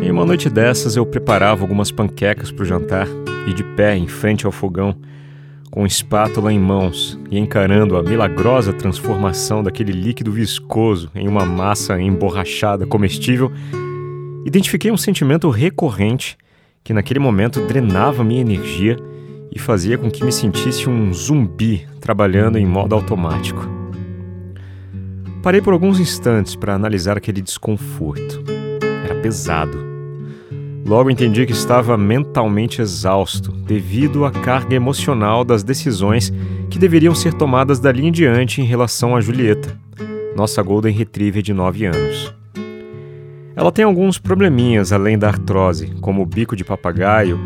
Em uma noite dessas, eu preparava algumas panquecas para o jantar e de pé em frente ao fogão, com espátula em mãos e encarando a milagrosa transformação daquele líquido viscoso em uma massa emborrachada comestível, identifiquei um sentimento recorrente que naquele momento drenava minha energia e fazia com que me sentisse um zumbi trabalhando em modo automático. Parei por alguns instantes para analisar aquele desconforto. Pesado. Logo entendi que estava mentalmente exausto devido à carga emocional das decisões que deveriam ser tomadas dali em diante em relação a Julieta, nossa Golden Retriever de 9 anos. Ela tem alguns probleminhas além da artrose, como o bico de papagaio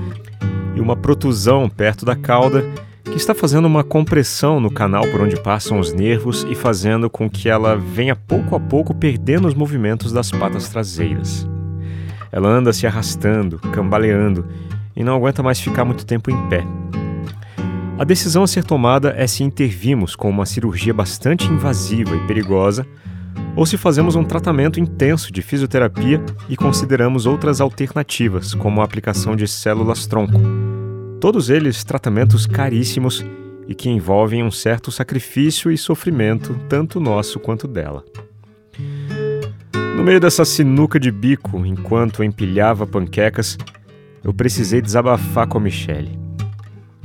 e uma protusão perto da cauda que está fazendo uma compressão no canal por onde passam os nervos e fazendo com que ela venha pouco a pouco perdendo os movimentos das patas traseiras. Ela anda se arrastando, cambaleando e não aguenta mais ficar muito tempo em pé. A decisão a ser tomada é se intervimos com uma cirurgia bastante invasiva e perigosa ou se fazemos um tratamento intenso de fisioterapia e consideramos outras alternativas, como a aplicação de células-tronco Todos eles tratamentos caríssimos e que envolvem um certo sacrifício e sofrimento, tanto nosso quanto dela. No meio dessa sinuca de bico, enquanto empilhava panquecas, eu precisei desabafar com a Michelle.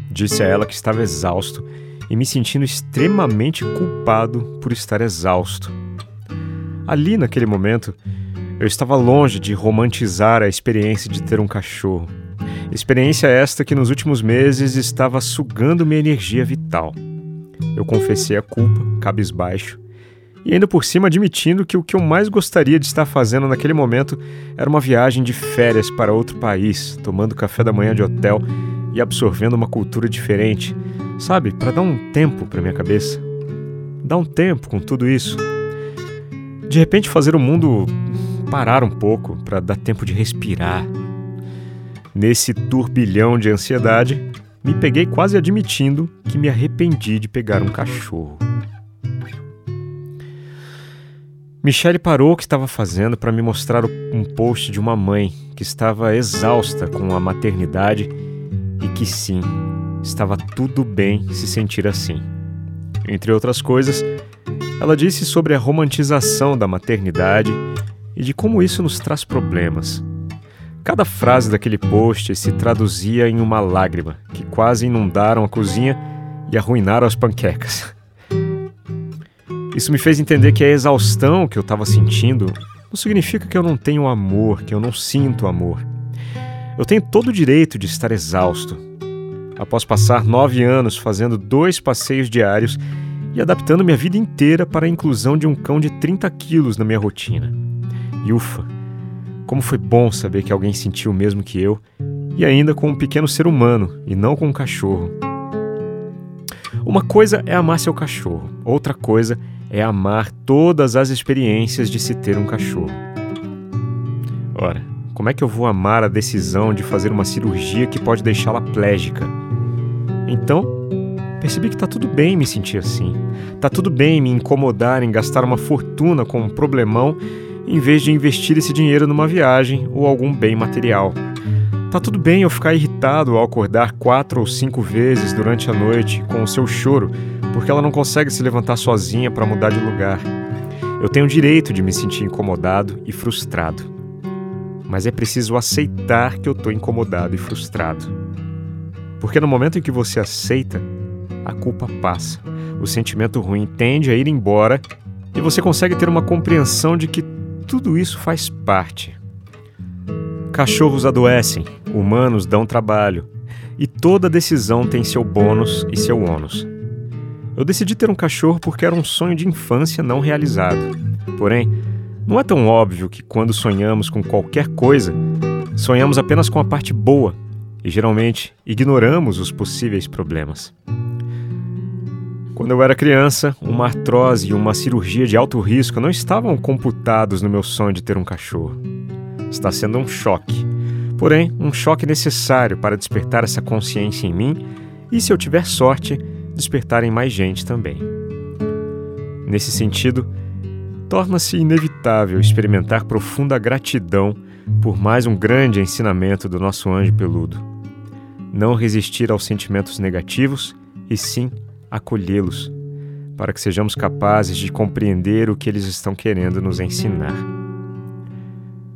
Disse a ela que estava exausto e me sentindo extremamente culpado por estar exausto. Ali, naquele momento, eu estava longe de romantizar a experiência de ter um cachorro. Experiência esta que nos últimos meses estava sugando minha energia vital. Eu confessei a culpa, cabisbaixo, e ainda por cima admitindo que o que eu mais gostaria de estar fazendo naquele momento era uma viagem de férias para outro país, tomando café da manhã de hotel e absorvendo uma cultura diferente, sabe, para dar um tempo para minha cabeça. Dar um tempo com tudo isso. De repente fazer o mundo parar um pouco para dar tempo de respirar, Nesse turbilhão de ansiedade, me peguei quase admitindo que me arrependi de pegar um cachorro. Michelle parou o que estava fazendo para me mostrar um post de uma mãe que estava exausta com a maternidade e que sim, estava tudo bem se sentir assim. Entre outras coisas, ela disse sobre a romantização da maternidade e de como isso nos traz problemas. Cada frase daquele post se traduzia em uma lágrima que quase inundaram a cozinha e arruinaram as panquecas. Isso me fez entender que a exaustão que eu estava sentindo não significa que eu não tenho amor, que eu não sinto amor. Eu tenho todo o direito de estar exausto. Após passar nove anos fazendo dois passeios diários e adaptando minha vida inteira para a inclusão de um cão de 30 quilos na minha rotina. E ufa, como foi bom saber que alguém sentiu o mesmo que eu, e ainda com um pequeno ser humano e não com um cachorro. Uma coisa é amar seu cachorro, outra coisa é amar todas as experiências de se ter um cachorro. Ora, como é que eu vou amar a decisão de fazer uma cirurgia que pode deixá-la plégica? Então, percebi que tá tudo bem me sentir assim. Tá tudo bem me incomodar em gastar uma fortuna com um problemão em vez de investir esse dinheiro numa viagem ou algum bem material. Tá tudo bem eu ficar irritado ao acordar quatro ou cinco vezes durante a noite com o seu choro, porque ela não consegue se levantar sozinha para mudar de lugar. Eu tenho o direito de me sentir incomodado e frustrado. Mas é preciso aceitar que eu estou incomodado e frustrado. Porque no momento em que você aceita, a culpa passa. O sentimento ruim tende a ir embora e você consegue ter uma compreensão de que tudo isso faz parte. Cachorros adoecem, humanos dão trabalho, e toda decisão tem seu bônus e seu ônus. Eu decidi ter um cachorro porque era um sonho de infância não realizado. Porém, não é tão óbvio que quando sonhamos com qualquer coisa, sonhamos apenas com a parte boa e geralmente ignoramos os possíveis problemas. Quando eu era criança, uma artrose e uma cirurgia de alto risco não estavam computados no meu sonho de ter um cachorro. Está sendo um choque. Porém, um choque necessário para despertar essa consciência em mim e, se eu tiver sorte, despertar em mais gente também. Nesse sentido, torna-se inevitável experimentar profunda gratidão por mais um grande ensinamento do nosso anjo peludo. Não resistir aos sentimentos negativos e sim acolhê-los, para que sejamos capazes de compreender o que eles estão querendo nos ensinar.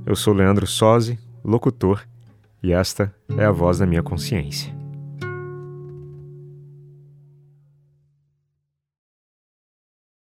Eu sou Leandro Sozzi, locutor, e esta é a voz da minha consciência.